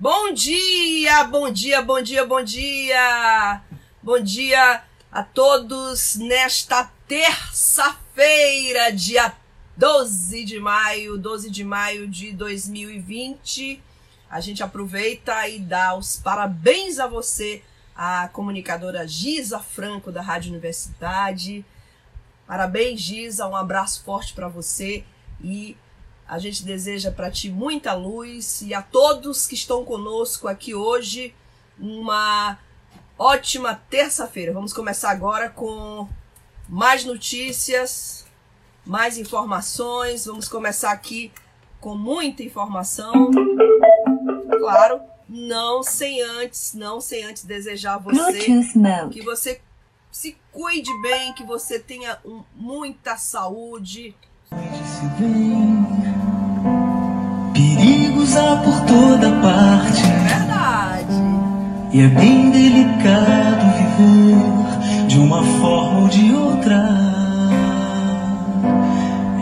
Bom dia, bom dia, bom dia, bom dia. Bom dia a todos nesta terça-feira, dia 12 de maio, 12 de maio de 2020. A gente aproveita e dá os parabéns a você, a comunicadora Giza Franco da Rádio Universidade. Parabéns, Giza, um abraço forte para você e a gente deseja para ti muita luz e a todos que estão conosco aqui hoje uma ótima terça-feira. Vamos começar agora com mais notícias, mais informações. Vamos começar aqui com muita informação. Claro, não sem antes, não sem antes desejar a você que você se cuide bem, que você tenha um, muita saúde. Há por toda parte. É verdade. E é bem delicado viver de uma forma ou de outra.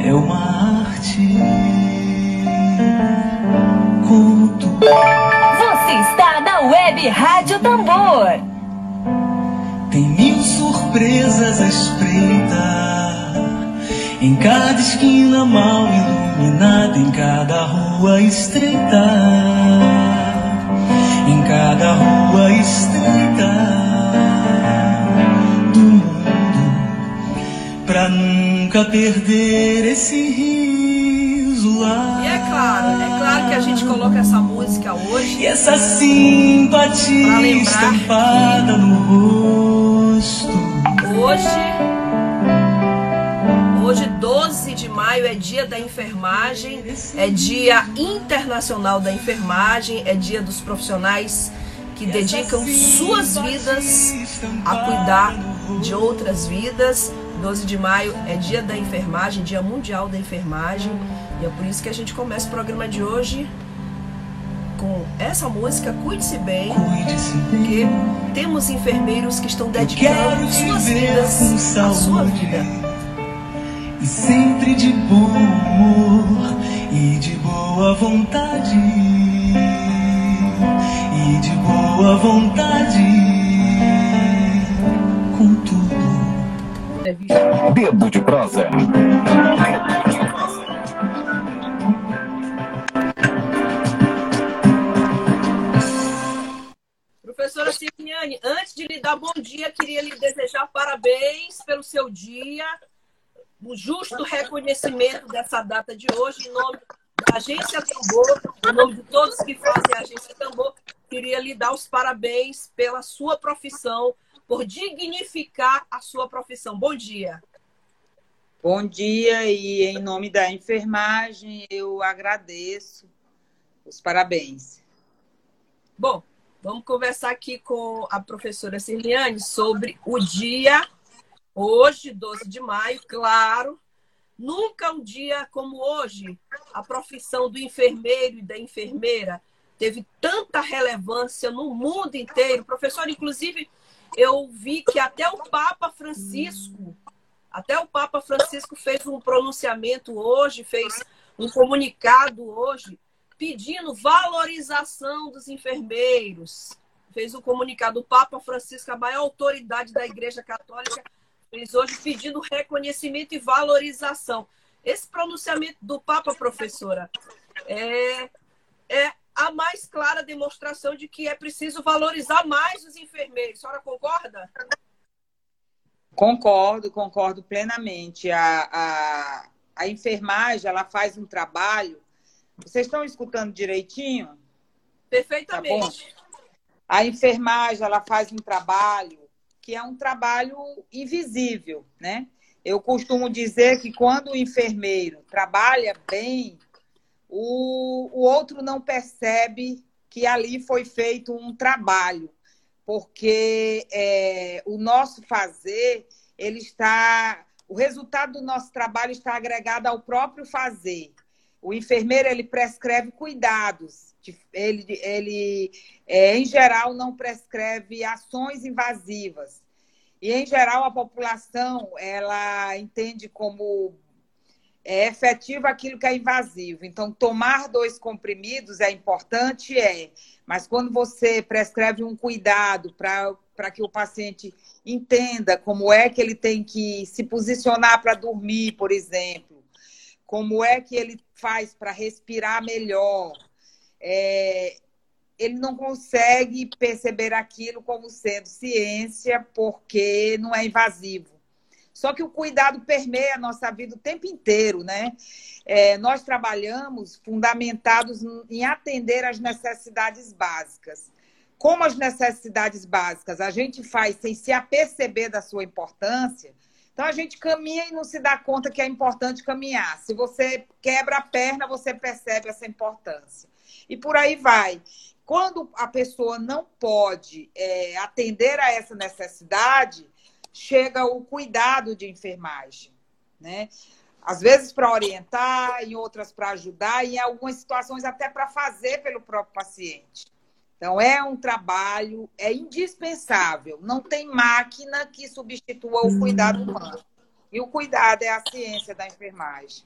É uma arte. Tu. Você está na Web Rádio Tambor. Tem mil surpresas à espreita. Em cada esquina mal iluminada, em cada rua estreita, em cada rua estreita do mundo, pra nunca perder esse riso lá. E é claro, é claro que a gente coloca essa música hoje. E essa simpatia estampada no rosto. Hoje, hoje 12 de maio é dia da enfermagem, é dia internacional da enfermagem, é dia dos profissionais que dedicam suas vidas a cuidar de outras vidas. 12 de maio é dia da enfermagem, dia mundial da enfermagem, e é por isso que a gente começa o programa de hoje com essa música Cuide-se bem, porque temos enfermeiros que estão dedicando suas vidas à sua vida. E sempre de bom humor e de boa vontade e de boa vontade com tudo. Dedo de prosa. Professora Cirniane, antes de lhe dar bom dia, queria lhe desejar parabéns pelo seu dia, o justo reconhecimento dessa data de hoje, em nome da Agência Tambor, em nome de todos que fazem a Agência Tambor, queria lhe dar os parabéns pela sua profissão, por dignificar a sua profissão. Bom dia. Bom dia e em nome da enfermagem eu agradeço os parabéns. Bom, vamos conversar aqui com a professora Cirliane sobre o dia, hoje, 12 de maio, claro. Nunca um dia como hoje, a profissão do enfermeiro e da enfermeira teve tanta relevância no mundo inteiro. Professor, inclusive, eu vi que até o Papa Francisco, até o Papa Francisco fez um pronunciamento hoje, fez um comunicado hoje, pedindo valorização dos enfermeiros. Fez um comunicado, o Papa Francisco, a maior autoridade da Igreja Católica, hoje pedindo reconhecimento e valorização. Esse pronunciamento do Papa, professora, é, é a mais clara demonstração de que é preciso valorizar mais os enfermeiros. A senhora concorda? Concordo, concordo plenamente. A, a, a enfermagem ela faz um trabalho. Vocês estão escutando direitinho? Perfeitamente. A enfermagem ela faz um trabalho que é um trabalho invisível, né? Eu costumo dizer que quando o enfermeiro trabalha bem, o, o outro não percebe que ali foi feito um trabalho, porque é, o nosso fazer, ele está, o resultado do nosso trabalho está agregado ao próprio fazer. O enfermeiro ele prescreve cuidados, ele, ele é, em geral não prescreve ações invasivas. E em geral a população ela entende como é efetivo aquilo que é invasivo. Então, tomar dois comprimidos é importante, é. Mas quando você prescreve um cuidado para que o paciente entenda como é que ele tem que se posicionar para dormir, por exemplo, como é que ele faz para respirar melhor, é, ele não consegue perceber aquilo como sendo ciência porque não é invasivo. Só que o cuidado permeia a nossa vida o tempo inteiro, né? É, nós trabalhamos fundamentados em atender às necessidades básicas. Como as necessidades básicas a gente faz sem se aperceber da sua importância, então a gente caminha e não se dá conta que é importante caminhar. Se você quebra a perna, você percebe essa importância. E por aí vai. Quando a pessoa não pode é, atender a essa necessidade, chega o cuidado de enfermagem, né? Às vezes para orientar, em outras para ajudar, e em algumas situações até para fazer pelo próprio paciente. Então, é um trabalho, é indispensável. Não tem máquina que substitua o cuidado humano. E o cuidado é a ciência da enfermagem.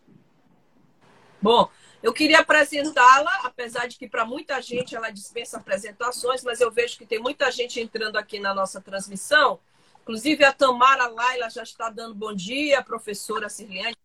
Bom, eu queria apresentá-la, apesar de que para muita gente ela dispensa apresentações, mas eu vejo que tem muita gente entrando aqui na nossa transmissão. Inclusive a Tamara Laila já está dando bom dia, professora Sirliane.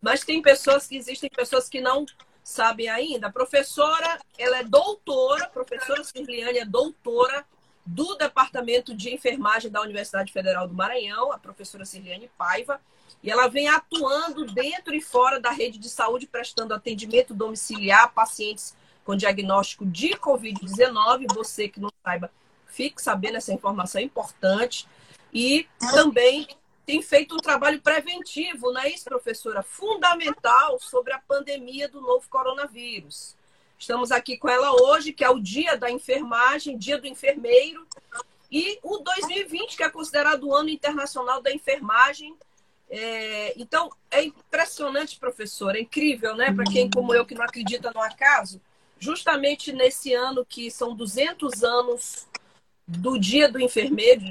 Mas tem pessoas que existem pessoas que não sabem ainda. A professora, ela é doutora, professora Sirliane é doutora do Departamento de Enfermagem da Universidade Federal do Maranhão, a professora Sirliane Paiva, e ela vem atuando dentro e fora da rede de saúde, prestando atendimento domiciliar a pacientes com diagnóstico de Covid-19. Você que não saiba, fique sabendo essa informação importante e também tem feito um trabalho preventivo, não é isso, professora? Fundamental sobre a pandemia do novo coronavírus. Estamos aqui com ela hoje, que é o dia da enfermagem, dia do enfermeiro, e o 2020, que é considerado o ano internacional da enfermagem. É, então, é impressionante, professora, é incrível, né? Para quem, como eu, que não acredita no acaso, justamente nesse ano que são 200 anos do Dia do Enfermeiro,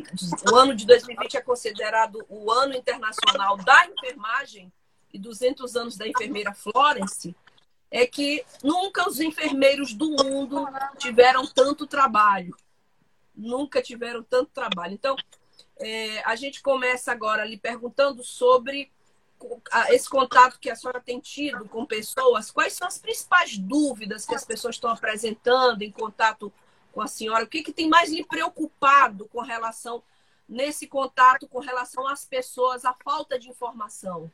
o ano de 2020 é considerado o ano internacional da enfermagem e 200 anos da enfermeira Florence, é que nunca os enfermeiros do mundo tiveram tanto trabalho. Nunca tiveram tanto trabalho. Então, é, a gente começa agora lhe perguntando sobre esse contato que a senhora tem tido com pessoas, quais são as principais dúvidas que as pessoas estão apresentando em contato com a senhora? O que, que tem mais lhe preocupado com relação, nesse contato, com relação às pessoas, a falta de informação?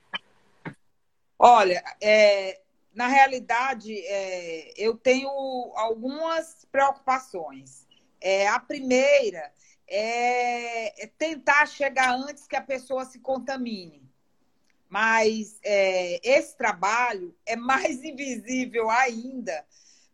Olha, é, na realidade, é, eu tenho algumas preocupações. É, a primeira é, é tentar chegar antes que a pessoa se contamine. Mas é, esse trabalho é mais invisível ainda,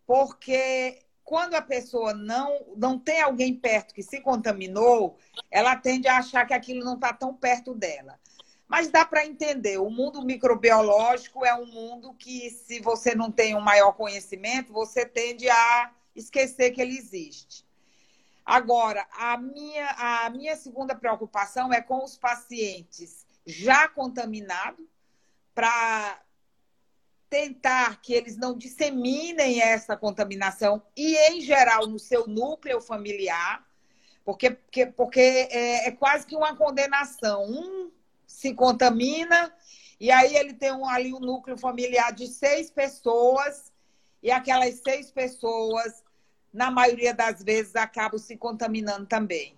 porque quando a pessoa não, não tem alguém perto que se contaminou, ela tende a achar que aquilo não está tão perto dela. Mas dá para entender, o mundo microbiológico é um mundo que, se você não tem um maior conhecimento, você tende a esquecer que ele existe. Agora, a minha, a minha segunda preocupação é com os pacientes já contaminados, para tentar que eles não disseminem essa contaminação e, em geral, no seu núcleo familiar, porque, porque, porque é, é quase que uma condenação. Um se contamina e aí ele tem um, ali um núcleo familiar de seis pessoas e aquelas seis pessoas, na maioria das vezes, acabam se contaminando também.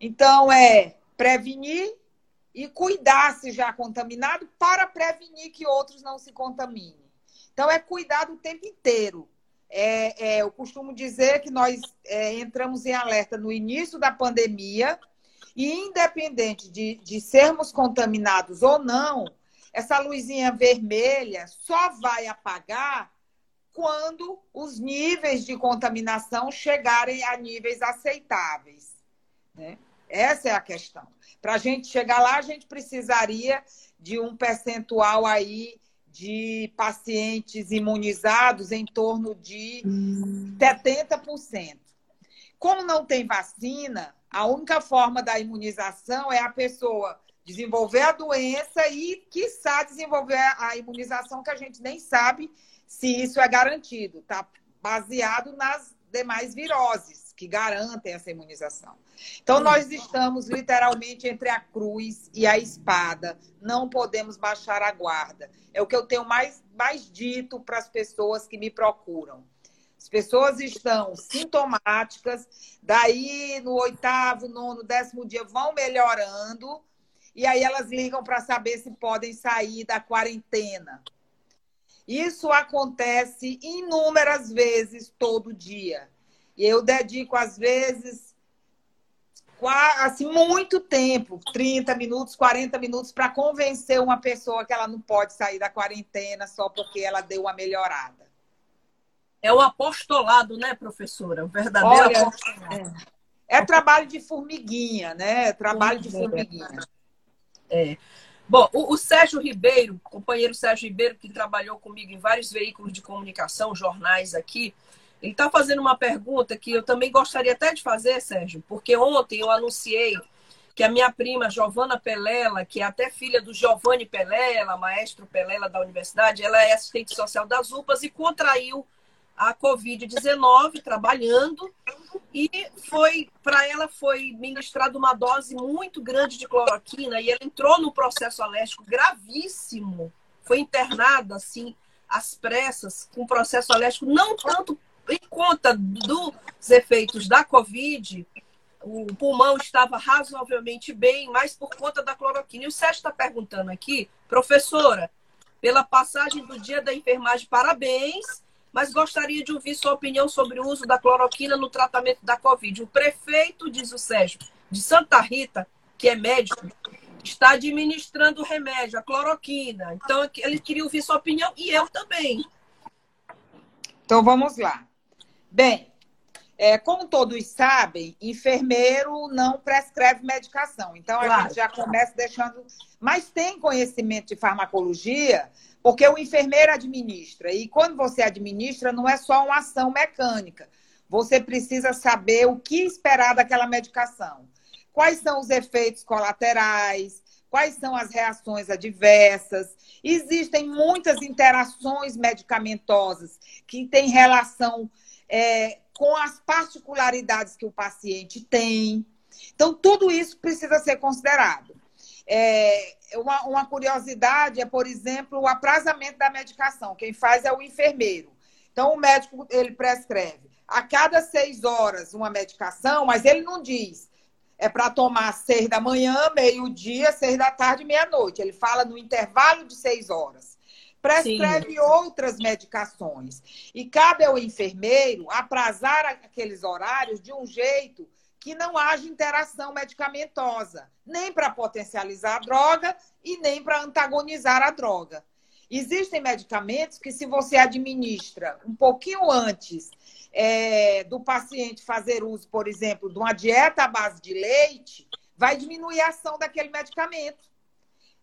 Então, é prevenir e cuidar se já contaminado para prevenir que outros não se contaminem. Então, é cuidar o tempo inteiro. É, é, eu costumo dizer que nós é, entramos em alerta no início da pandemia e, independente de, de sermos contaminados ou não, essa luzinha vermelha só vai apagar quando os níveis de contaminação chegarem a níveis aceitáveis. Né? Essa é a questão. Para a gente chegar lá, a gente precisaria de um percentual aí de pacientes imunizados em torno de 70%. Como não tem vacina, a única forma da imunização é a pessoa desenvolver a doença e, quiçá, desenvolver a imunização, que a gente nem sabe se isso é garantido. Está baseado nas demais viroses que garantem essa imunização. Então, nós estamos literalmente entre a cruz e a espada. Não podemos baixar a guarda. É o que eu tenho mais, mais dito para as pessoas que me procuram. As pessoas estão sintomáticas, daí no oitavo, nono, décimo dia vão melhorando, e aí elas ligam para saber se podem sair da quarentena. Isso acontece inúmeras vezes todo dia. E eu dedico, às vezes, assim, muito tempo 30 minutos, 40 minutos para convencer uma pessoa que ela não pode sair da quarentena só porque ela deu uma melhorada. É o apostolado, né, professora? O verdadeiro Olha, apostolado. É, é trabalho de formiguinha, né? Trabalho de formiguinha. É. Bom, o, o, Sérgio Ribeiro, companheiro Sérgio Ribeiro, que trabalhou comigo em vários veículos de comunicação, jornais aqui, ele está fazendo uma pergunta que eu também gostaria até de fazer, Sérgio, porque ontem eu anunciei que a minha prima Giovana Pelela, que é até filha do Giovanni Pelela, maestro Pelela da universidade, ela é assistente social das UPAs e contraiu a Covid-19 trabalhando e foi para ela foi ministrada uma dose muito grande de cloroquina e ela entrou no processo alérgico gravíssimo. Foi internada assim às pressas com processo alérgico não tanto em conta dos efeitos da Covid, o pulmão estava razoavelmente bem, mas por conta da cloroquina. E o Sérgio está perguntando aqui, professora, pela passagem do dia da enfermagem, parabéns mas gostaria de ouvir sua opinião sobre o uso da cloroquina no tratamento da Covid. O prefeito, diz o Sérgio, de Santa Rita, que é médico, está administrando o remédio, a cloroquina. Então, ele queria ouvir sua opinião e eu também. Então, vamos lá. Bem, é, como todos sabem, enfermeiro não prescreve medicação. Então, a claro. gente já começa deixando. Mas tem conhecimento de farmacologia porque o enfermeiro administra. E quando você administra, não é só uma ação mecânica. Você precisa saber o que esperar daquela medicação. Quais são os efeitos colaterais, quais são as reações adversas. Existem muitas interações medicamentosas que têm relação é, com as particularidades que o paciente tem. Então, tudo isso precisa ser considerado. É, uma, uma curiosidade é, por exemplo, o aprazamento da medicação. Quem faz é o enfermeiro. Então, o médico ele prescreve a cada seis horas uma medicação, mas ele não diz é para tomar seis da manhã, meio-dia, seis da tarde, meia-noite. Ele fala no intervalo de seis horas. Prescreve Sim. outras medicações. E cabe ao enfermeiro aprazar aqueles horários de um jeito que não haja interação medicamentosa, nem para potencializar a droga e nem para antagonizar a droga. Existem medicamentos que, se você administra um pouquinho antes é, do paciente fazer uso, por exemplo, de uma dieta à base de leite, vai diminuir a ação daquele medicamento.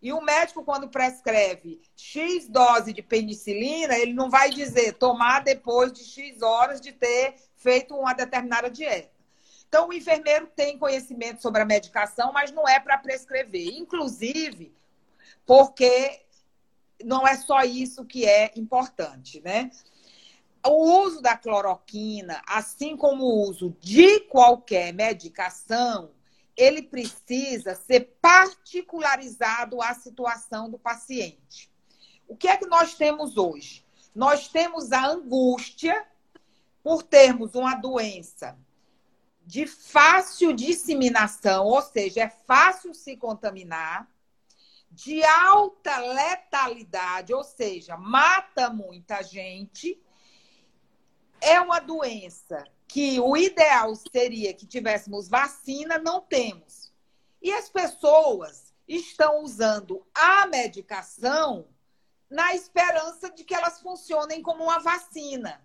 E o médico, quando prescreve X dose de penicilina, ele não vai dizer tomar depois de X horas de ter feito uma determinada dieta. Então, o enfermeiro tem conhecimento sobre a medicação, mas não é para prescrever. Inclusive, porque não é só isso que é importante, né? O uso da cloroquina, assim como o uso de qualquer medicação, ele precisa ser particularizado à situação do paciente. O que é que nós temos hoje? Nós temos a angústia por termos uma doença de fácil disseminação, ou seja, é fácil se contaminar, de alta letalidade, ou seja, mata muita gente. É uma doença que o ideal seria que tivéssemos vacina, não temos. E as pessoas estão usando a medicação na esperança de que elas funcionem como uma vacina.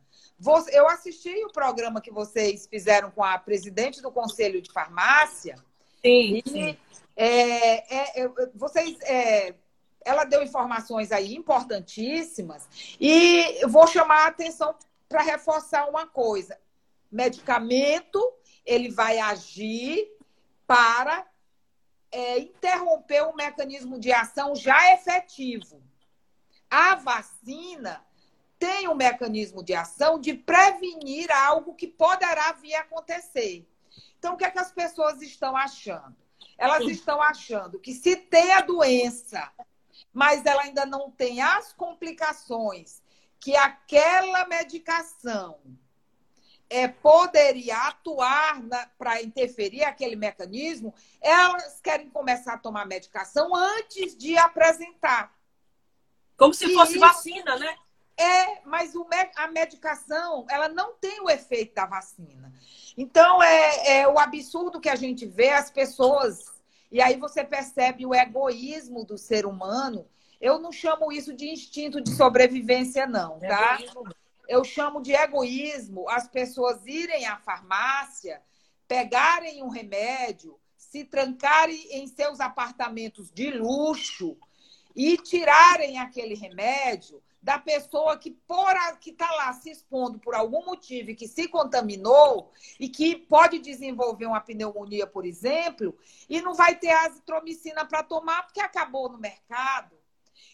Eu assisti o programa que vocês fizeram com a presidente do Conselho de Farmácia. Sim. E, sim. É, é, vocês, é, ela deu informações aí importantíssimas e vou chamar a atenção para reforçar uma coisa. Medicamento, ele vai agir para é, interromper um mecanismo de ação já efetivo. A vacina tem um mecanismo de ação de prevenir algo que poderá vir a acontecer. Então, o que, é que as pessoas estão achando? Elas estão achando que se tem a doença, mas ela ainda não tem as complicações que aquela medicação é, poderia atuar para interferir aquele mecanismo, elas querem começar a tomar medicação antes de apresentar. Como se e fosse vacina, né? É, mas o, a medicação, ela não tem o efeito da vacina. Então, é, é o absurdo que a gente vê as pessoas, e aí você percebe o egoísmo do ser humano. Eu não chamo isso de instinto de sobrevivência, não, tá? Eu chamo de egoísmo as pessoas irem à farmácia, pegarem um remédio, se trancarem em seus apartamentos de luxo e tirarem aquele remédio da pessoa que por que está lá se expondo por algum motivo e que se contaminou e que pode desenvolver uma pneumonia, por exemplo, e não vai ter azitromicina para tomar porque acabou no mercado.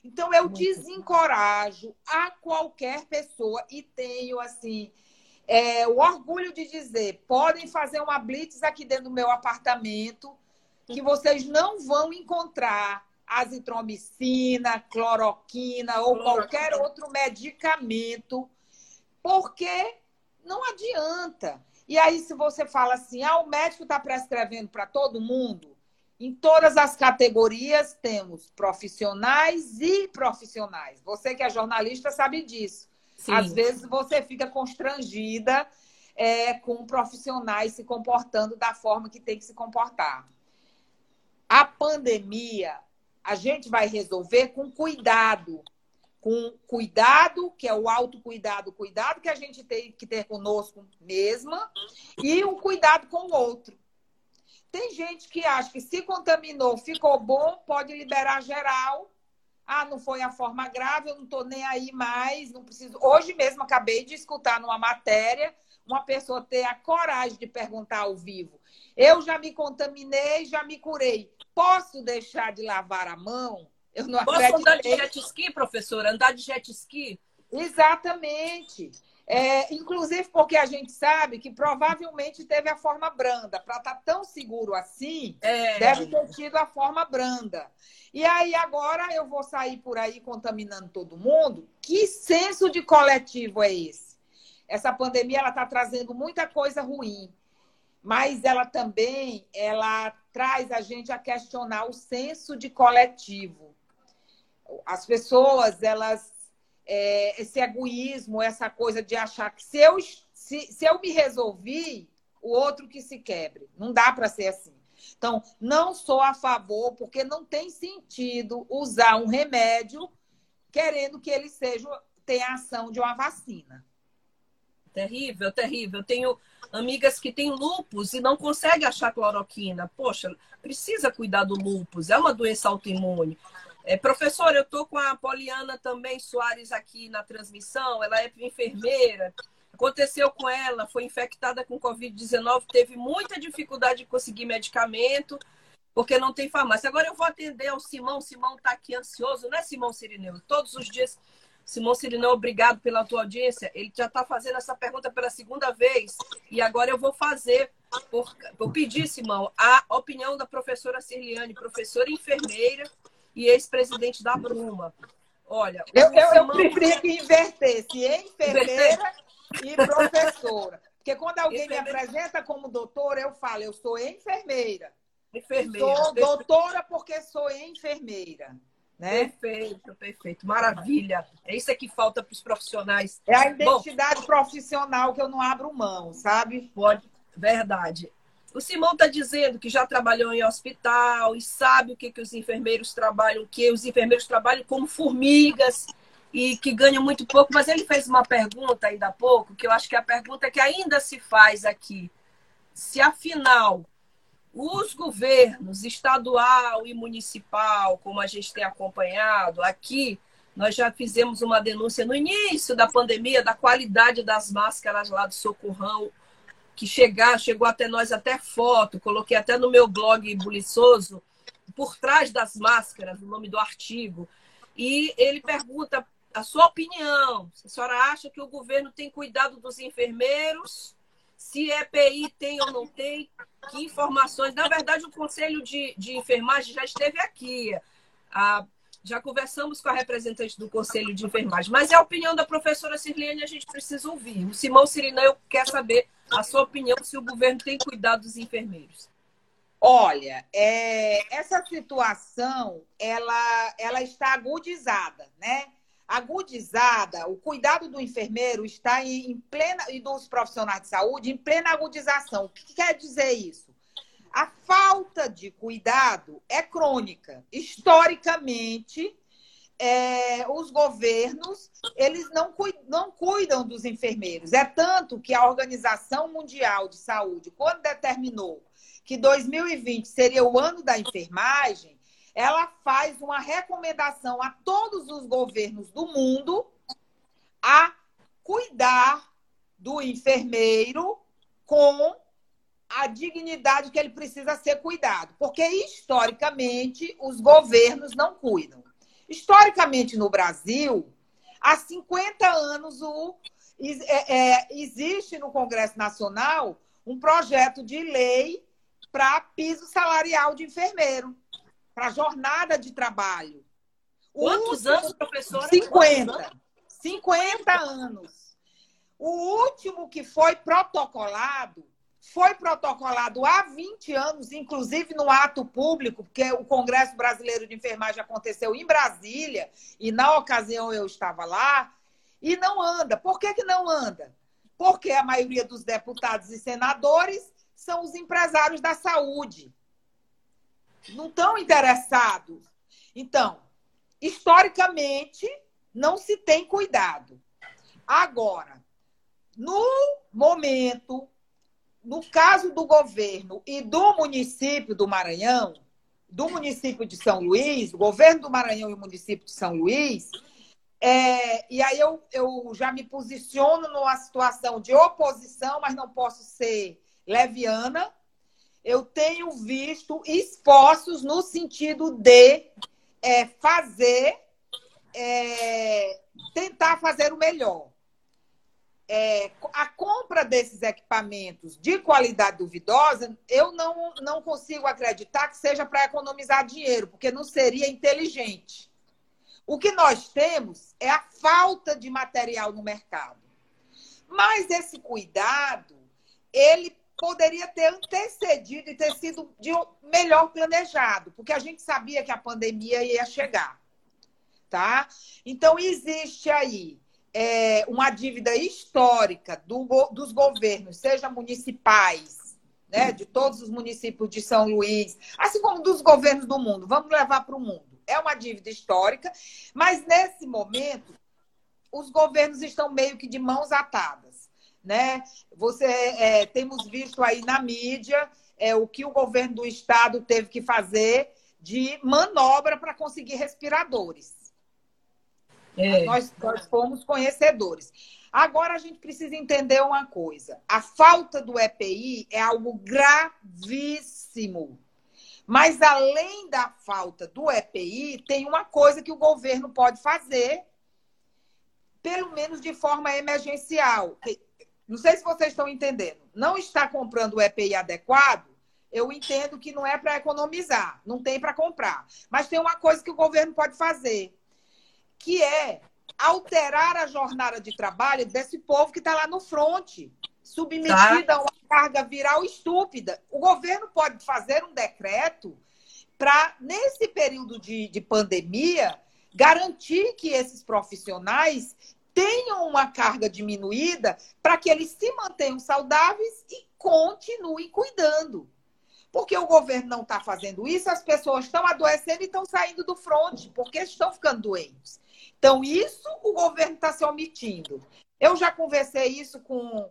Então eu desencorajo a qualquer pessoa e tenho assim é, o orgulho de dizer, podem fazer uma blitz aqui dentro do meu apartamento que vocês não vão encontrar azitromicina, cloroquina ou qualquer outro medicamento, porque não adianta. E aí, se você fala assim, ah, o médico está prescrevendo para todo mundo, em todas as categorias temos profissionais e profissionais. Você que é jornalista sabe disso. Sim. Às vezes você fica constrangida é, com profissionais se comportando da forma que tem que se comportar. A pandemia a gente vai resolver com cuidado. Com cuidado, que é o autocuidado, cuidado que a gente tem que ter conosco mesma, e o cuidado com o outro. Tem gente que acha que se contaminou, ficou bom, pode liberar geral. Ah, não foi a forma grave, eu não estou nem aí mais, não preciso. Hoje mesmo acabei de escutar numa matéria uma pessoa ter a coragem de perguntar ao vivo. Eu já me contaminei, já me curei. Posso deixar de lavar a mão? Eu não Posso acreditei. andar de jet ski, professora? Andar de jet ski? Exatamente. É, inclusive porque a gente sabe que provavelmente teve a forma branda. Para estar tá tão seguro assim, é. deve ter tido a forma branda. E aí agora eu vou sair por aí contaminando todo mundo? Que senso de coletivo é esse? Essa pandemia ela está trazendo muita coisa ruim mas ela também ela traz a gente a questionar o senso de coletivo. As pessoas, elas é, esse egoísmo, essa coisa de achar que se eu, se, se eu me resolvi, o outro que se quebre. Não dá para ser assim. Então, não sou a favor, porque não tem sentido usar um remédio querendo que ele seja tenha a ação de uma vacina. Terrível, terrível. Tenho amigas que têm lupus e não conseguem achar cloroquina. Poxa, precisa cuidar do lupus, é uma doença autoimune. É, professor, eu estou com a Poliana também Soares aqui na transmissão, ela é enfermeira. Aconteceu com ela, foi infectada com Covid-19, teve muita dificuldade de conseguir medicamento, porque não tem farmácia. Agora eu vou atender ao Simão, Simão está aqui ansioso, né, Simão Sirineu? Todos os dias Simão Sirinão, obrigado pela tua audiência. Ele já está fazendo essa pergunta pela segunda vez. E agora eu vou fazer, por, vou pedir, Simão, a opinião da professora Cirliane, professora enfermeira e ex-presidente da Bruma. Olha. Eu, eu, eu preferia que invertesse enfermeira e professora. Porque quando alguém enfermeira. me apresenta como doutora, eu falo, eu sou enfermeira. Enfermeira. Sou doutora porque sou enfermeira. Né? Perfeito, perfeito. Maravilha. É isso que falta para os profissionais. É a identidade Bom, profissional que eu não abro mão, sabe? Pode, verdade. O Simão está dizendo que já trabalhou em hospital e sabe o que, que os enfermeiros trabalham, que os enfermeiros trabalham como formigas e que ganham muito pouco. Mas ele fez uma pergunta ainda há pouco, que eu acho que é a pergunta que ainda se faz aqui. Se afinal os governos estadual e municipal, como a gente tem acompanhado aqui, nós já fizemos uma denúncia no início da pandemia da qualidade das máscaras lá do Socorrão, que chegar, chegou até nós até foto, coloquei até no meu blog Buliçoso, por trás das máscaras, o nome do artigo. E ele pergunta a sua opinião. A senhora acha que o governo tem cuidado dos enfermeiros? Se EPI tem ou não tem? Que informações? Na verdade, o Conselho de, de Enfermagem já esteve aqui. Ah, já conversamos com a representante do Conselho de Enfermagem. Mas é a opinião da professora Sirlene, a gente precisa ouvir. O Simão Sirinão quer saber a sua opinião se o governo tem cuidado dos enfermeiros. Olha, é, essa situação ela, ela está agudizada, né? Agudizada, o cuidado do enfermeiro está em, em plena e dos profissionais de saúde em plena agudização. O que quer dizer isso? A falta de cuidado é crônica. Historicamente, é, os governos eles não, não cuidam dos enfermeiros. É tanto que a Organização Mundial de Saúde, quando determinou que 2020 seria o ano da enfermagem, ela faz uma recomendação a todos os governos do mundo a cuidar do enfermeiro com a dignidade que ele precisa ser cuidado, porque historicamente os governos não cuidam. Historicamente no Brasil, há 50 anos o, é, é, existe no Congresso Nacional um projeto de lei para piso salarial de enfermeiro, para jornada de trabalho. Quantos último, anos, professora? 50. Anos? 50 anos. O último que foi protocolado foi protocolado há 20 anos, inclusive no ato público, porque o Congresso Brasileiro de Enfermagem aconteceu em Brasília, e na ocasião eu estava lá, e não anda. Por que, que não anda? Porque a maioria dos deputados e senadores são os empresários da saúde. Não estão interessados. Então, historicamente, não se tem cuidado. Agora, no momento, no caso do governo e do município do Maranhão, do município de São Luís, o governo do Maranhão e o município de São Luís, é, e aí eu, eu já me posiciono numa situação de oposição, mas não posso ser leviana, eu tenho visto esforços no sentido de é, fazer, é, tentar fazer o melhor. É, a compra desses equipamentos de qualidade duvidosa, eu não, não consigo acreditar que seja para economizar dinheiro, porque não seria inteligente. O que nós temos é a falta de material no mercado. Mas esse cuidado, ele poderia ter antecedido e ter sido de melhor planejado, porque a gente sabia que a pandemia ia chegar, tá? Então existe aí é, uma dívida histórica do, dos governos, seja municipais, né, de todos os municípios de São Luís, assim como dos governos do mundo. Vamos levar para o mundo. É uma dívida histórica, mas nesse momento os governos estão meio que de mãos atadas né? Você é, temos visto aí na mídia é, o que o governo do estado teve que fazer de manobra para conseguir respiradores. É. Nós, nós fomos conhecedores. Agora a gente precisa entender uma coisa: a falta do EPI é algo gravíssimo. Mas além da falta do EPI, tem uma coisa que o governo pode fazer, pelo menos de forma emergencial, não sei se vocês estão entendendo. Não está comprando o EPI adequado, eu entendo que não é para economizar, não tem para comprar. Mas tem uma coisa que o governo pode fazer, que é alterar a jornada de trabalho desse povo que está lá no fronte, submetida tá. a uma carga viral estúpida. O governo pode fazer um decreto para, nesse período de, de pandemia, garantir que esses profissionais tenham uma carga diminuída para que eles se mantenham saudáveis e continuem cuidando. Porque o governo não está fazendo isso, as pessoas estão adoecendo e estão saindo do fronte, porque estão ficando doentes. Então, isso o governo está se omitindo. Eu já conversei isso com,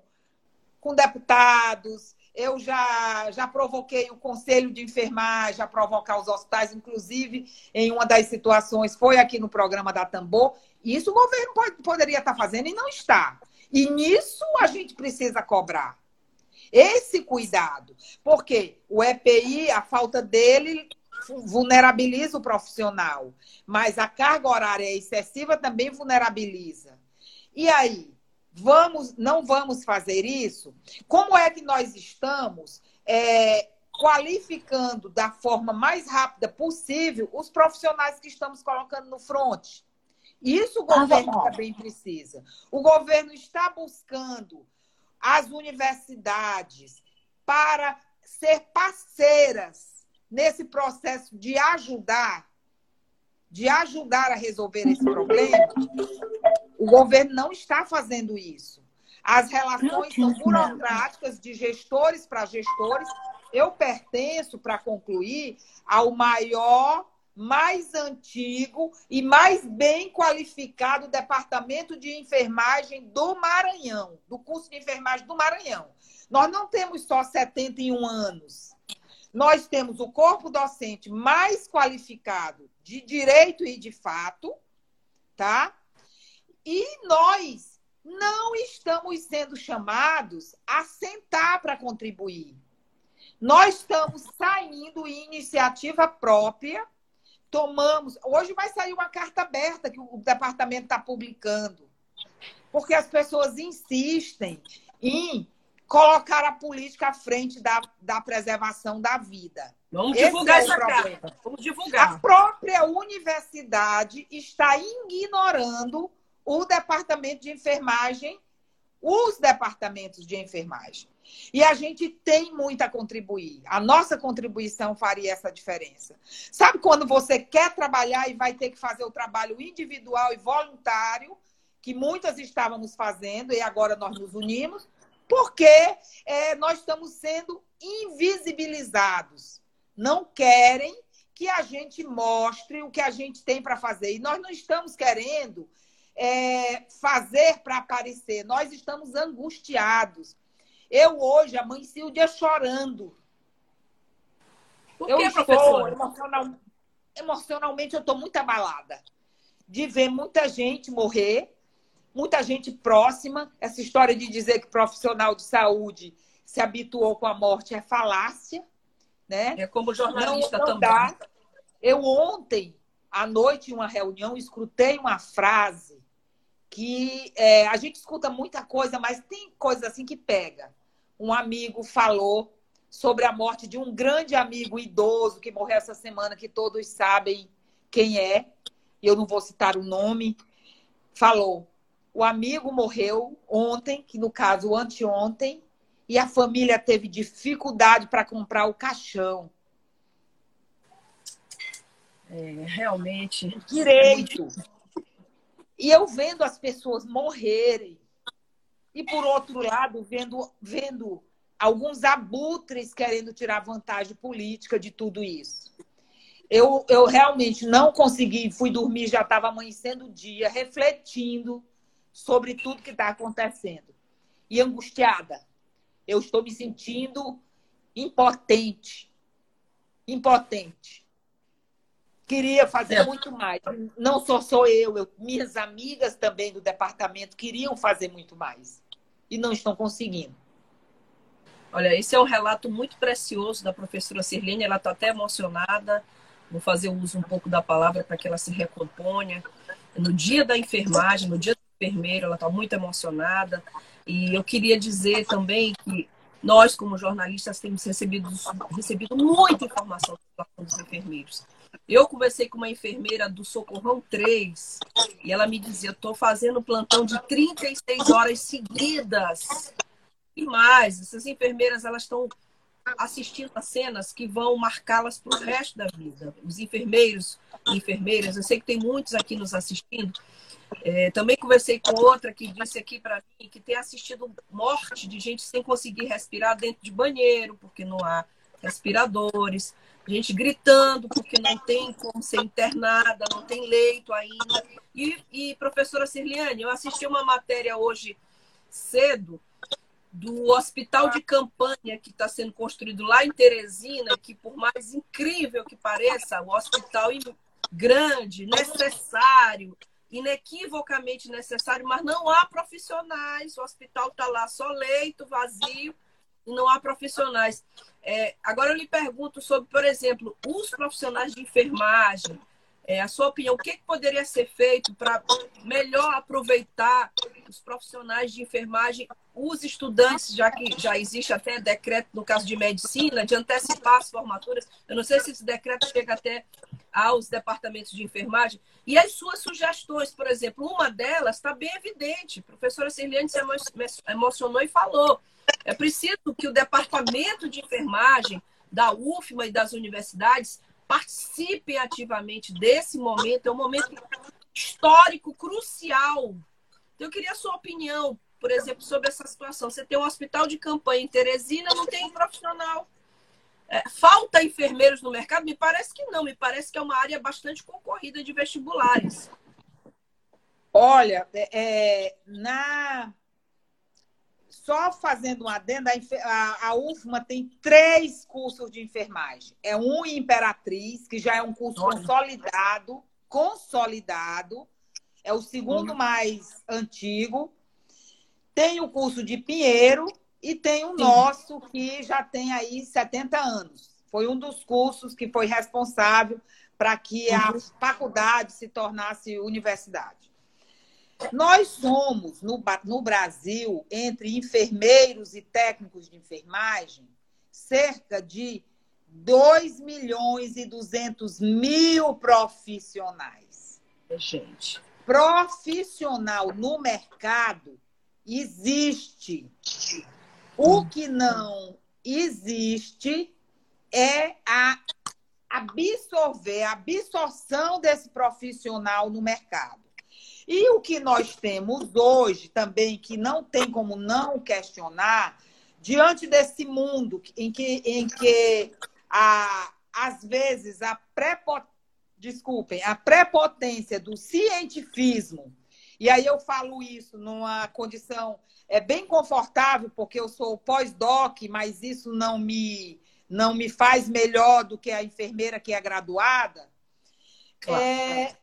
com deputados, eu já, já provoquei o conselho de enfermagem a provocar os hospitais, inclusive em uma das situações foi aqui no programa da Tambor. Isso o governo pode, poderia estar fazendo e não está. E nisso a gente precisa cobrar. Esse cuidado. Porque o EPI, a falta dele vulnerabiliza o profissional, mas a carga horária excessiva também vulnerabiliza. E aí, vamos, não vamos fazer isso? Como é que nós estamos é, qualificando da forma mais rápida possível os profissionais que estamos colocando no front? Isso o ah, governo ah, também precisa. O governo está buscando as universidades para ser parceiras nesse processo de ajudar, de ajudar a resolver esse problema. O governo não está fazendo isso. As relações são burocráticas de gestores para gestores. Eu pertenço, para concluir, ao maior mais antigo e mais bem qualificado departamento de enfermagem do Maranhão, do curso de enfermagem do Maranhão. Nós não temos só 71 anos. Nós temos o corpo docente mais qualificado de direito e de fato, tá? E nós não estamos sendo chamados a sentar para contribuir. Nós estamos saindo em iniciativa própria tomamos. Hoje vai sair uma carta aberta que o departamento está publicando, porque as pessoas insistem em colocar a política à frente da, da preservação da vida. Vamos divulgar é essa carta. Vamos divulgar. A própria universidade está ignorando o departamento de enfermagem, os departamentos de enfermagem. E a gente tem muito a contribuir. A nossa contribuição faria essa diferença. Sabe quando você quer trabalhar e vai ter que fazer o trabalho individual e voluntário, que muitas estávamos fazendo e agora nós nos unimos, porque é, nós estamos sendo invisibilizados. Não querem que a gente mostre o que a gente tem para fazer. E nós não estamos querendo é, fazer para aparecer, nós estamos angustiados eu hoje amanheci o dia chorando. Por eu que, estou emocional, emocionalmente eu estou muito abalada de ver muita gente morrer, muita gente próxima. Essa história de dizer que profissional de saúde se habituou com a morte é falácia, né? É como jornalista não, não também. Dá. Eu ontem à noite em uma reunião escutei uma frase que é, a gente escuta muita coisa, mas tem coisa assim que pega um amigo falou sobre a morte de um grande amigo idoso que morreu essa semana, que todos sabem quem é, eu não vou citar o nome. Falou: o amigo morreu ontem, que no caso anteontem, e a família teve dificuldade para comprar o caixão. É, realmente. Direito. E eu vendo as pessoas morrerem, e, por outro lado, vendo, vendo alguns abutres querendo tirar vantagem política de tudo isso. Eu, eu realmente não consegui, fui dormir, já estava amanhecendo o dia, refletindo sobre tudo que está acontecendo. E angustiada. Eu estou me sentindo impotente. Impotente. Queria fazer é. muito mais. Não só sou eu, eu, minhas amigas também do departamento queriam fazer muito mais e não estão conseguindo. Olha, esse é um relato muito precioso da professora Sirlene, ela está até emocionada. Vou fazer uso um pouco da palavra para que ela se recomponha. No dia da enfermagem, no dia do enfermeiro, ela está muito emocionada. E eu queria dizer também que nós, como jornalistas, temos recebido, recebido muita informação dos enfermeiros. Eu conversei com uma enfermeira do Socorrão 3 e ela me dizia: estou fazendo plantão de 36 horas seguidas. E mais, essas enfermeiras elas estão assistindo a cenas que vão marcá-las para o resto da vida. Os enfermeiros e enfermeiras, eu sei que tem muitos aqui nos assistindo. É, também conversei com outra que disse aqui para mim que tem assistido morte de gente sem conseguir respirar dentro de banheiro, porque não há respiradores gente gritando porque não tem como ser internada, não tem leito ainda. E, e professora Cirliane, eu assisti uma matéria hoje cedo do hospital de campanha que está sendo construído lá em Teresina, que por mais incrível que pareça, o hospital grande, necessário, inequivocamente necessário, mas não há profissionais, o hospital está lá só leito, vazio, e não há profissionais. É, agora eu lhe pergunto sobre, por exemplo, os profissionais de enfermagem. É, a sua opinião, o que, que poderia ser feito para melhor aproveitar os profissionais de enfermagem, os estudantes, já que já existe até decreto no caso de medicina, de antecipar as formaturas. Eu não sei se esse decreto chega até aos departamentos de enfermagem. E as suas sugestões, por exemplo, uma delas está bem evidente. A professora Cirliane se emocionou e falou. É preciso que o departamento de enfermagem da UFMA e das universidades participem ativamente desse momento. É um momento histórico crucial. Eu queria a sua opinião, por exemplo, sobre essa situação. Você tem um hospital de campanha em Teresina, não tem profissional. É, falta enfermeiros no mercado? Me parece que não, me parece que é uma área bastante concorrida de vestibulares. Olha, é, na só fazendo um adendo, a, a UFMA tem três cursos de enfermagem. É um em Imperatriz, que já é um curso consolidado, consolidado. É o segundo uhum. mais antigo. Tem o curso de Pinheiro e tem o nosso, que já tem aí 70 anos. Foi um dos cursos que foi responsável para que a uhum. faculdade se tornasse universidade. Nós somos, no, no Brasil, entre enfermeiros e técnicos de enfermagem, cerca de 2 milhões e 200 mil profissionais. Gente. Profissional no mercado existe. O que não existe é a absorver, a absorção desse profissional no mercado. E o que nós temos hoje também, que não tem como não questionar, diante desse mundo em que, em que a, às vezes a prepotência, desculpem, a prepotência do cientifismo, e aí eu falo isso numa condição é bem confortável, porque eu sou pós-doc, mas isso não me, não me faz melhor do que a enfermeira que é graduada. Claro. É,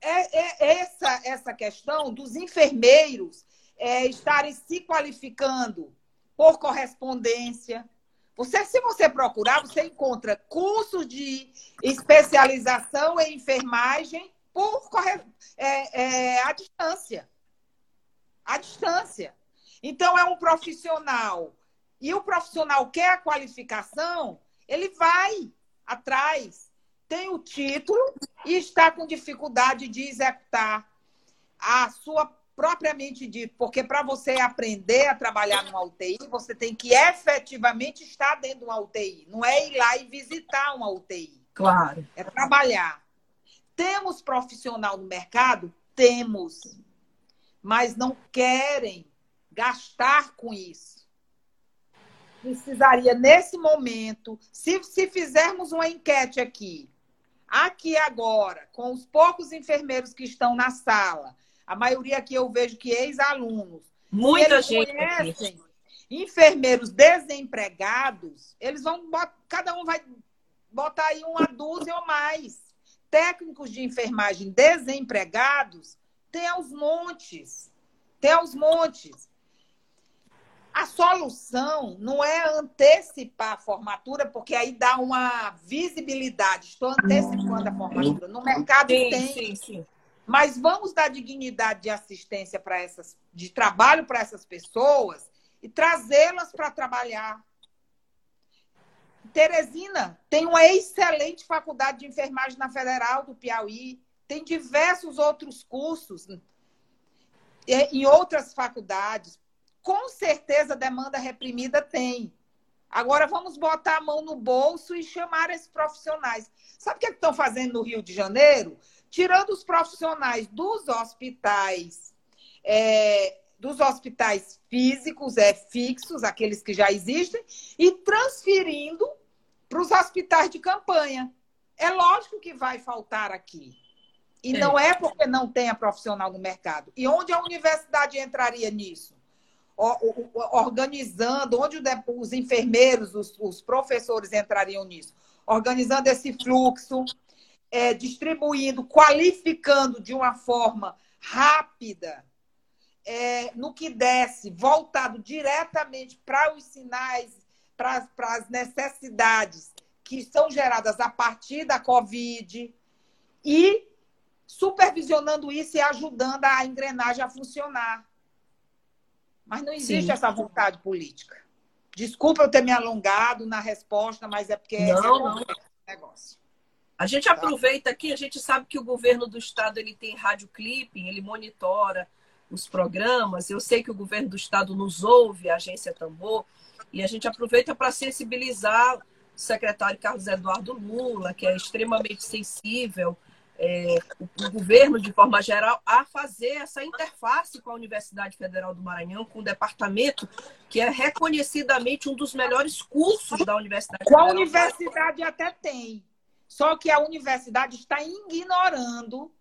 é, é essa, essa questão dos enfermeiros é, estarem se qualificando por correspondência. Você, se você procurar, você encontra cursos de especialização em enfermagem por é, é, à distância. À distância. Então, é um profissional. E o profissional quer a qualificação, ele vai atrás tem o título e está com dificuldade de executar a sua propriamente dito, porque para você aprender a trabalhar numa UTI, você tem que efetivamente estar dentro de uma UTI, não é ir lá e visitar uma UTI. Claro. É trabalhar. Temos profissional no mercado? Temos. Mas não querem gastar com isso. Precisaria, nesse momento, se, se fizermos uma enquete aqui, Aqui agora, com os poucos enfermeiros que estão na sala, a maioria aqui eu vejo que ex-alunos. Muita gente. Conhecem enfermeiros desempregados, eles vão cada um vai botar aí uma dúzia ou mais. Técnicos de enfermagem desempregados tem aos montes. Tem aos montes. A solução não é antecipar a formatura, porque aí dá uma visibilidade. Estou antecipando a formatura. No mercado sim, tem. Sim, sim. Mas vamos dar dignidade de assistência para essas, de trabalho para essas pessoas e trazê-las para trabalhar. Teresina tem uma excelente faculdade de enfermagem na Federal do Piauí, tem diversos outros cursos em outras faculdades com certeza demanda reprimida tem. Agora vamos botar a mão no bolso e chamar esses profissionais. Sabe o que, é que estão fazendo no Rio de Janeiro? Tirando os profissionais dos hospitais, é, dos hospitais físicos, é, fixos, aqueles que já existem, e transferindo para os hospitais de campanha. É lógico que vai faltar aqui. E é. não é porque não tenha profissional no mercado. E onde a universidade entraria nisso? Organizando, onde os enfermeiros, os, os professores entrariam nisso, organizando esse fluxo, é, distribuindo, qualificando de uma forma rápida é, no que desce, voltado diretamente para os sinais, para as necessidades que são geradas a partir da Covid e supervisionando isso e ajudando a engrenagem a funcionar. Mas não existe Sim. essa vontade política. Desculpa eu ter me alongado na resposta, mas é porque não, é não. negócio. A gente aproveita aqui, a gente sabe que o governo do estado ele tem rádio clipping, ele monitora os programas. Eu sei que o governo do estado nos ouve, a agência Tambor, e a gente aproveita para sensibilizar o secretário Carlos Eduardo Lula, que é extremamente sensível, é, o, governo, de forma geral, a fazer essa interface com a Universidade Federal do Maranhão, com o departamento que é reconhecidamente um dos melhores cursos da Universidade Federal. A universidade até tem, só que a universidade está ignorando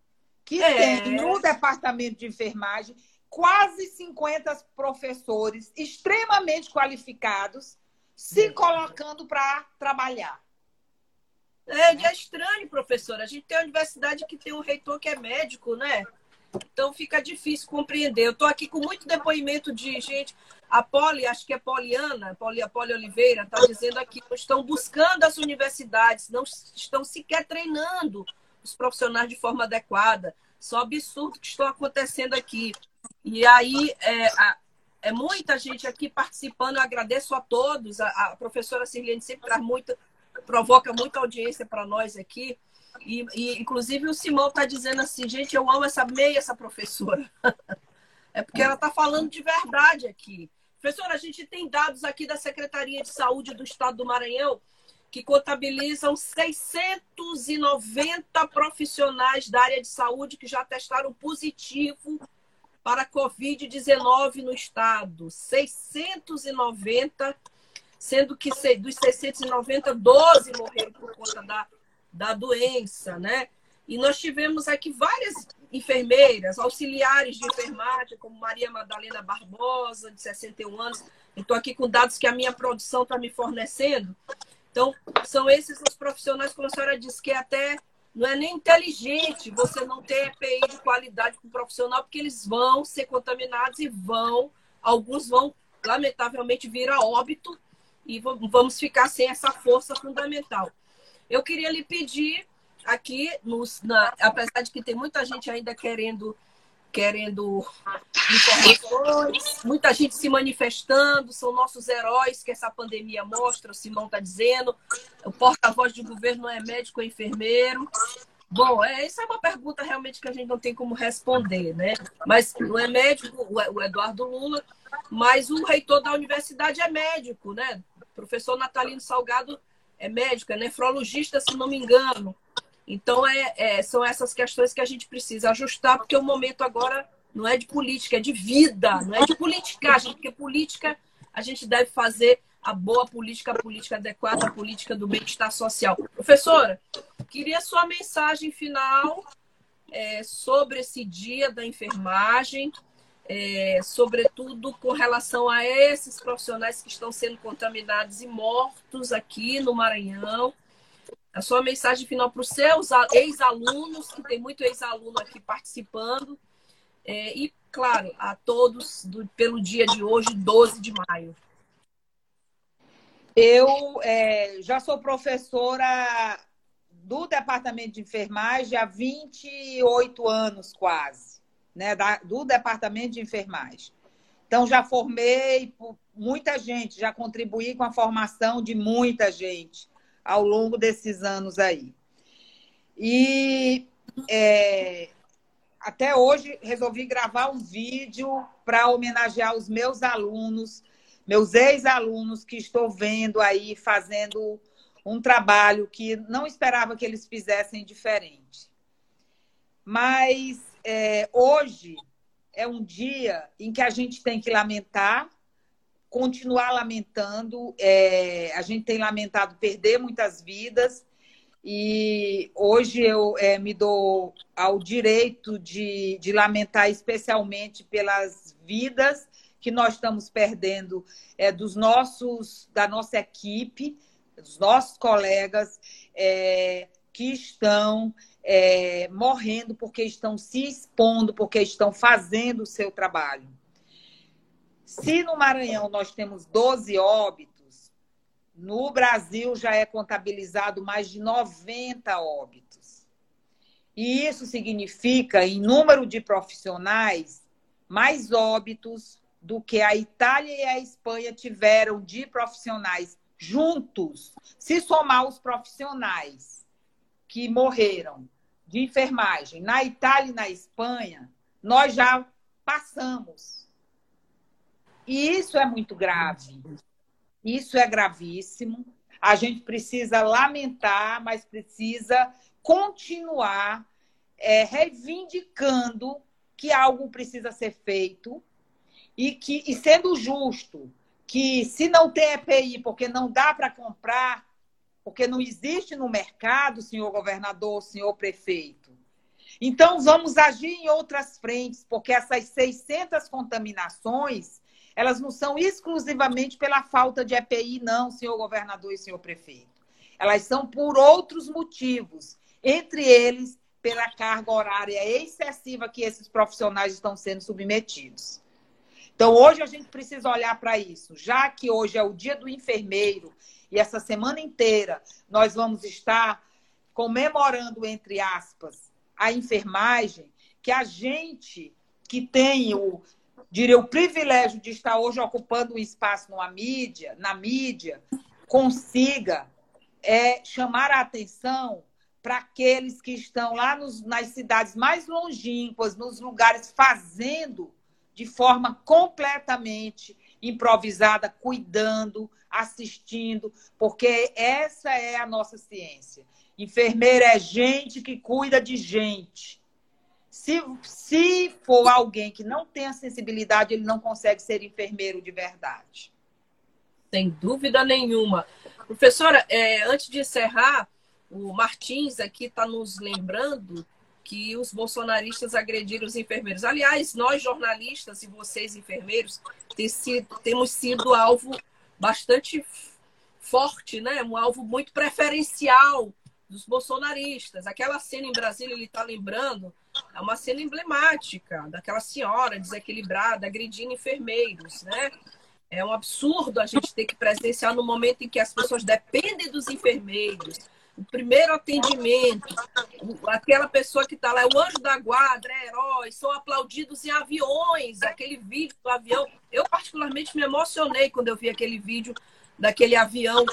que é. tem no departamento de enfermagem quase 50 professores extremamente qualificados se colocando para trabalhar. É, é estranho, professora. A gente tem uma universidade que tem um reitor que é médico, né? Então fica difícil compreender. Eu estou aqui com muito depoimento de gente. A Poli, acho que é Poliana, Poli, a Poli Oliveira, está dizendo aqui que estão buscando as universidades, não estão sequer treinando os profissionais de forma adequada. Só absurdo que está acontecendo aqui. E aí, é, a, é muita gente aqui participando. Eu agradeço a todos. A, a professora Sirlene sempre traz muito, provoca muita audiência para nós aqui. E, e, inclusive, o Simão está dizendo assim: gente, eu amo essa meia, essa professora. é porque ela está falando de verdade aqui. Professora, a gente tem dados aqui da Secretaria de Saúde do Estado do Maranhão que contabilizam 690 profissionais da área de saúde que já testaram positivo para a Covid-19 no estado. 690, sendo que dos 690, 12 morreram por conta da, da doença, né? E nós tivemos aqui várias enfermeiras, auxiliares de enfermagem, como Maria Madalena Barbosa, de 61 anos. Estou aqui com dados que a minha produção está me fornecendo. Então, são esses os profissionais, como a senhora disse, que até não é nem inteligente você não ter EPI de qualidade com o profissional, porque eles vão ser contaminados e vão, alguns vão, lamentavelmente, vir a óbito e vamos ficar sem essa força fundamental. Eu queria lhe pedir aqui, nos, na, apesar de que tem muita gente ainda querendo querendo informações, muita gente se manifestando, são nossos heróis que essa pandemia mostra, o Simão está dizendo, o porta-voz do governo não é médico, é enfermeiro. Bom, é, essa é uma pergunta realmente que a gente não tem como responder, né? Mas não é médico, o Eduardo Lula, mas o reitor da universidade é médico, né? Professor Natalino Salgado é médico, é nefrologista, se não me engano. Então, é, é, são essas questões que a gente precisa ajustar, porque o momento agora não é de política, é de vida, não é de politicagem, porque política a gente deve fazer a boa política, a política adequada, a política do bem-estar social. Professora, queria sua mensagem final é, sobre esse dia da enfermagem, é, sobretudo com relação a esses profissionais que estão sendo contaminados e mortos aqui no Maranhão. A sua mensagem final para os seus ex-alunos, que tem muito ex-aluno aqui participando, é, e, claro, a todos do, pelo dia de hoje, 12 de maio. Eu é, já sou professora do departamento de enfermagem há 28 anos, quase, né? Da, do departamento de enfermagem. Então, já formei muita gente, já contribuí com a formação de muita gente ao longo desses anos aí. E é, até hoje resolvi gravar um vídeo para homenagear os meus alunos, meus ex-alunos que estou vendo aí fazendo um trabalho que não esperava que eles fizessem diferente. Mas é, hoje é um dia em que a gente tem que lamentar continuar lamentando. É, a gente tem lamentado perder muitas vidas e hoje eu é, me dou ao direito de, de lamentar especialmente pelas vidas que nós estamos perdendo é, dos nossos da nossa equipe, dos nossos colegas é, que estão é, morrendo porque estão se expondo, porque estão fazendo o seu trabalho. Se no Maranhão nós temos 12 óbitos, no Brasil já é contabilizado mais de 90 óbitos. E isso significa, em número de profissionais, mais óbitos do que a Itália e a Espanha tiveram de profissionais juntos. Se somar os profissionais que morreram de enfermagem na Itália e na Espanha, nós já passamos e isso é muito grave. Isso é gravíssimo. A gente precisa lamentar, mas precisa continuar é, reivindicando que algo precisa ser feito e que e sendo justo que se não tem EPI porque não dá para comprar, porque não existe no mercado, senhor governador, senhor prefeito. Então vamos agir em outras frentes, porque essas 600 contaminações elas não são exclusivamente pela falta de EPI, não, senhor governador e senhor prefeito. Elas são por outros motivos, entre eles pela carga horária excessiva que esses profissionais estão sendo submetidos. Então, hoje a gente precisa olhar para isso, já que hoje é o dia do enfermeiro e essa semana inteira nós vamos estar comemorando, entre aspas, a enfermagem, que a gente que tem o diria, o privilégio de estar hoje ocupando um espaço numa mídia, na mídia, consiga é, chamar a atenção para aqueles que estão lá nos, nas cidades mais longínquas, nos lugares fazendo de forma completamente improvisada, cuidando, assistindo, porque essa é a nossa ciência. Enfermeira é gente que cuida de gente. Se, se for alguém que não tem a sensibilidade, ele não consegue ser enfermeiro de verdade. Sem dúvida nenhuma. Professora, é, antes de encerrar, o Martins aqui está nos lembrando que os bolsonaristas agrediram os enfermeiros. Aliás, nós jornalistas e vocês enfermeiros sido, temos sido alvo bastante forte, né? Um alvo muito preferencial dos bolsonaristas. Aquela cena em Brasília, ele está lembrando, é uma cena emblemática daquela senhora desequilibrada agredindo enfermeiros, né? É um absurdo a gente ter que presenciar no momento em que as pessoas dependem dos enfermeiros. O primeiro atendimento, aquela pessoa que está lá, é o anjo da guarda, é herói, são aplaudidos em aviões, aquele vídeo do avião. Eu, particularmente, me emocionei quando eu vi aquele vídeo daquele avião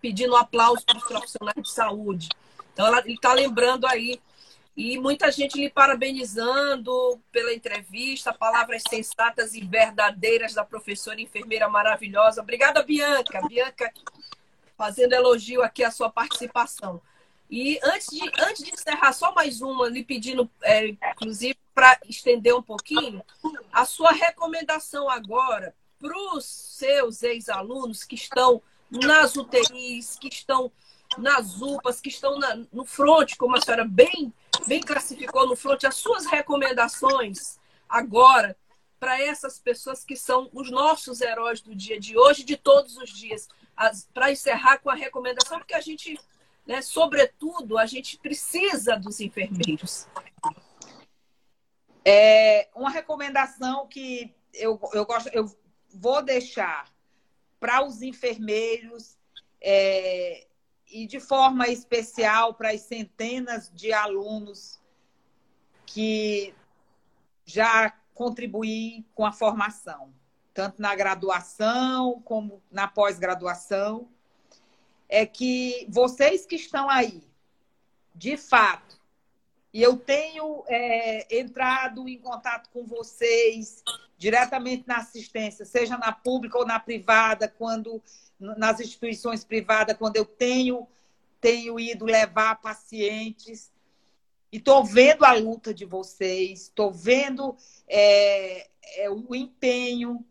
pedindo aplauso para os profissionais de saúde. Então, ela, ele está lembrando aí. E muita gente lhe parabenizando pela entrevista, palavras sensatas e verdadeiras da professora enfermeira maravilhosa. Obrigada, Bianca. Bianca fazendo elogio aqui à sua participação. E antes de, antes de encerrar, só mais uma, lhe pedindo, é, inclusive, para estender um pouquinho, a sua recomendação agora para os seus ex-alunos que estão nas UTIs, que estão nas UPAs, que estão na, no front, como a senhora bem, bem classificou no front, as suas recomendações agora para essas pessoas que são os nossos heróis do dia de hoje, de todos os dias, para encerrar com a recomendação, porque a gente, né, sobretudo, a gente precisa dos enfermeiros. É uma recomendação que eu, eu gosto, eu vou deixar para os enfermeiros é, e, de forma especial, para as centenas de alunos que já contribuí com a formação, tanto na graduação como na pós-graduação, é que vocês que estão aí, de fato, e eu tenho é, entrado em contato com vocês diretamente na assistência, seja na pública ou na privada, quando nas instituições privadas, quando eu tenho tenho ido levar pacientes e estou vendo a luta de vocês, estou vendo é, é, o empenho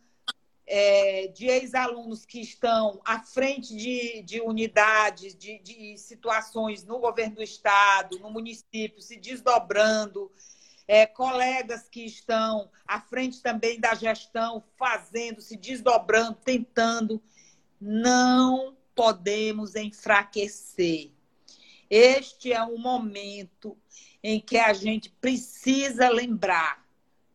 é, de ex-alunos que estão à frente de, de unidades, de, de situações no governo do estado, no município, se desdobrando, é, colegas que estão à frente também da gestão, fazendo, se desdobrando, tentando. Não podemos enfraquecer. Este é um momento em que a gente precisa lembrar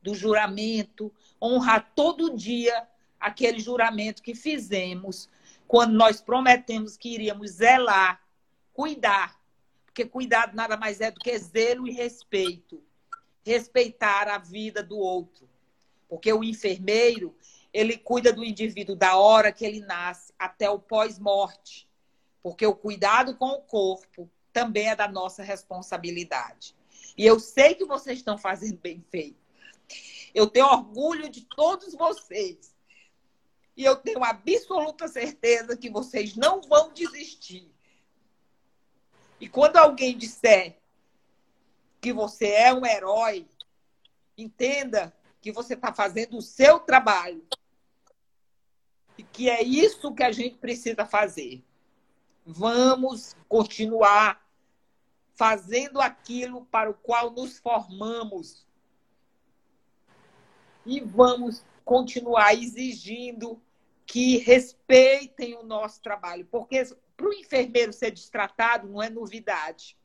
do juramento, honrar todo dia aquele juramento que fizemos quando nós prometemos que iríamos zelar, cuidar, porque cuidado nada mais é do que zelo e respeito. Respeitar a vida do outro. Porque o enfermeiro, ele cuida do indivíduo da hora que ele nasce até o pós-morte. Porque o cuidado com o corpo também é da nossa responsabilidade. E eu sei que vocês estão fazendo bem feito. Eu tenho orgulho de todos vocês. E eu tenho absoluta certeza que vocês não vão desistir. E quando alguém disser que você é um herói, entenda que você está fazendo o seu trabalho. E que é isso que a gente precisa fazer. Vamos continuar fazendo aquilo para o qual nos formamos. E vamos continuar exigindo que respeitem o nosso trabalho, porque para o enfermeiro ser destratado não é novidade.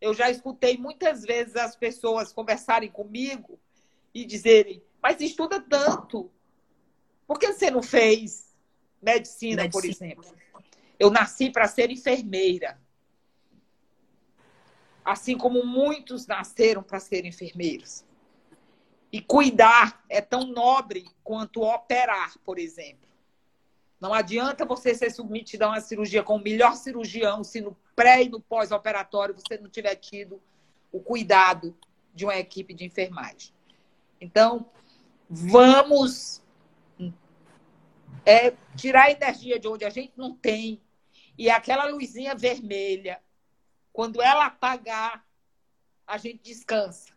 Eu já escutei muitas vezes as pessoas conversarem comigo e dizerem: Mas estuda tanto, por que você não fez medicina, medicina. por exemplo? Eu nasci para ser enfermeira. Assim como muitos nasceram para ser enfermeiros. E cuidar é tão nobre quanto operar, por exemplo. Não adianta você ser submetido a uma cirurgia com o melhor cirurgião se no pré e no pós-operatório você não tiver tido o cuidado de uma equipe de enfermagem. Então, vamos é, tirar a energia de onde a gente não tem e aquela luzinha vermelha, quando ela apagar, a gente descansa.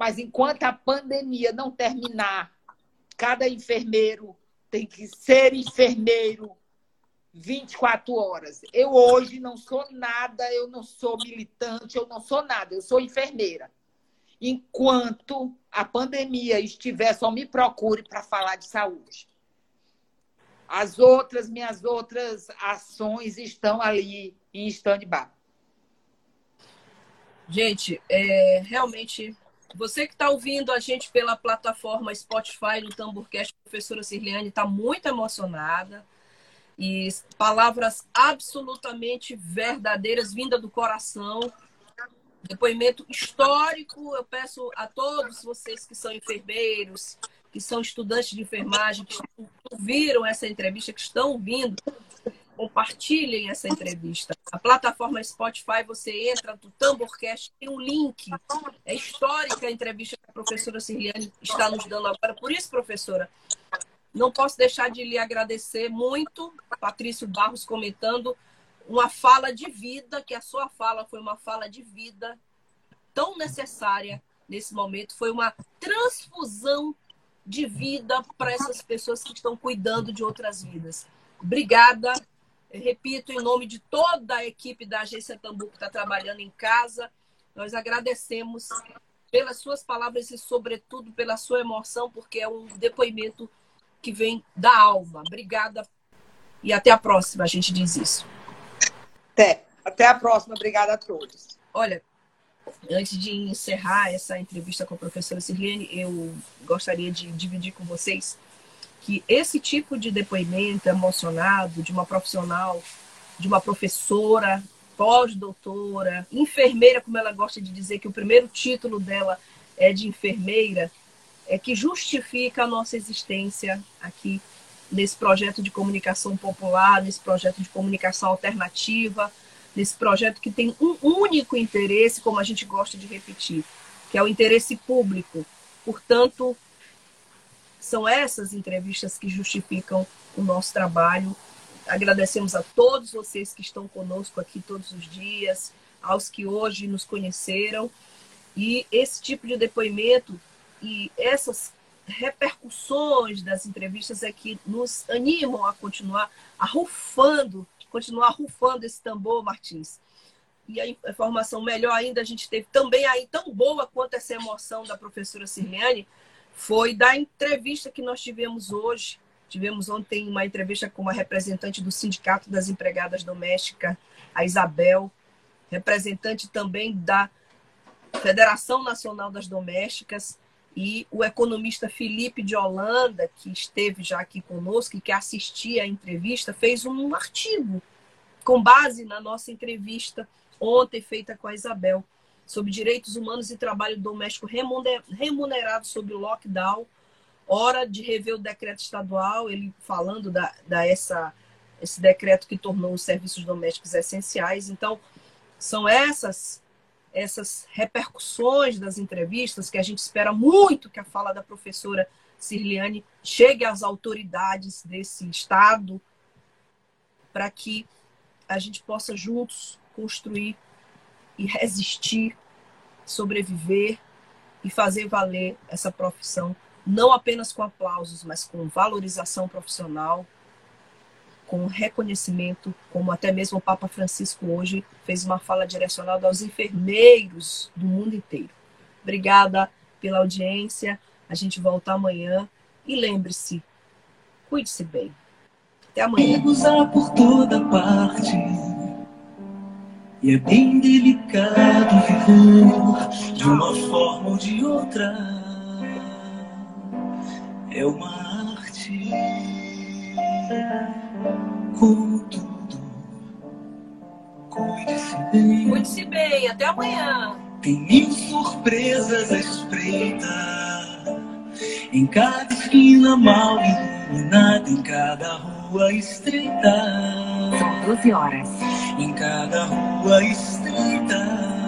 Mas enquanto a pandemia não terminar, cada enfermeiro tem que ser enfermeiro 24 horas. Eu hoje não sou nada, eu não sou militante, eu não sou nada, eu sou enfermeira. Enquanto a pandemia estiver, só me procure para falar de saúde. As outras, minhas outras ações estão ali em stand-by. Gente, é, realmente você que está ouvindo a gente pela plataforma Spotify do Tamborcast, a professora Sirliane está muito emocionada. E palavras absolutamente verdadeiras, vinda do coração. Depoimento histórico. Eu peço a todos vocês que são enfermeiros, que são estudantes de enfermagem, que ouviram essa entrevista, que estão ouvindo, compartilhem essa entrevista. A plataforma Spotify, você entra no Tamborcast, tem um link. É histórica a entrevista que a professora Sirliane está nos dando agora. Por isso, professora, não posso deixar de lhe agradecer muito. Patrício Barros comentando uma fala de vida, que a sua fala foi uma fala de vida tão necessária nesse momento. Foi uma transfusão de vida para essas pessoas que estão cuidando de outras vidas. Obrigada repito, em nome de toda a equipe da Agência Tambu que está trabalhando em casa, nós agradecemos pelas suas palavras e, sobretudo, pela sua emoção, porque é um depoimento que vem da alma. Obrigada e até a próxima, a gente diz isso. Até. Até a próxima. Obrigada a todos. Olha, antes de encerrar essa entrevista com a professora Sirlene, eu gostaria de dividir com vocês que esse tipo de depoimento emocionado de uma profissional, de uma professora, pós-doutora, enfermeira, como ela gosta de dizer, que o primeiro título dela é de enfermeira, é que justifica a nossa existência aqui nesse projeto de comunicação popular, nesse projeto de comunicação alternativa, nesse projeto que tem um único interesse, como a gente gosta de repetir, que é o interesse público. Portanto, são essas entrevistas que justificam o nosso trabalho. Agradecemos a todos vocês que estão conosco aqui todos os dias, aos que hoje nos conheceram. E esse tipo de depoimento e essas repercussões das entrevistas é que nos animam a continuar arrufando, continuar arrufando esse tambor, Martins. E a informação melhor ainda a gente teve também aí tão boa quanto essa emoção da professora Sirliane, foi da entrevista que nós tivemos hoje. Tivemos ontem uma entrevista com uma representante do Sindicato das Empregadas Domésticas, a Isabel, representante também da Federação Nacional das Domésticas, E o economista Felipe de Holanda, que esteve já aqui conosco e que assistia à entrevista, fez um artigo com base na nossa entrevista ontem feita com a Isabel sobre direitos humanos e trabalho doméstico remunerado sob o lockdown. Hora de rever o decreto estadual, ele falando da, da essa, esse decreto que tornou os serviços domésticos essenciais. Então, são essas essas repercussões das entrevistas, que a gente espera muito que a fala da professora Cirliane chegue às autoridades desse Estado, para que a gente possa juntos construir e resistir, sobreviver e fazer valer essa profissão, não apenas com aplausos, mas com valorização profissional, com reconhecimento, como até mesmo o Papa Francisco hoje fez uma fala direcionada aos enfermeiros do mundo inteiro. Obrigada pela audiência. A gente volta amanhã e lembre-se, cuide-se bem. Até amanhã. por toda parte. E é bem delicado viver de uma forma ou de outra. É uma arte como tudo. Cuide-se bem. Cuide-se bem, até amanhã. Tem mil surpresas à espreita. Em cada esquina mal iluminada, em cada rua estreita. São 12 horas. Em cada rua estreita.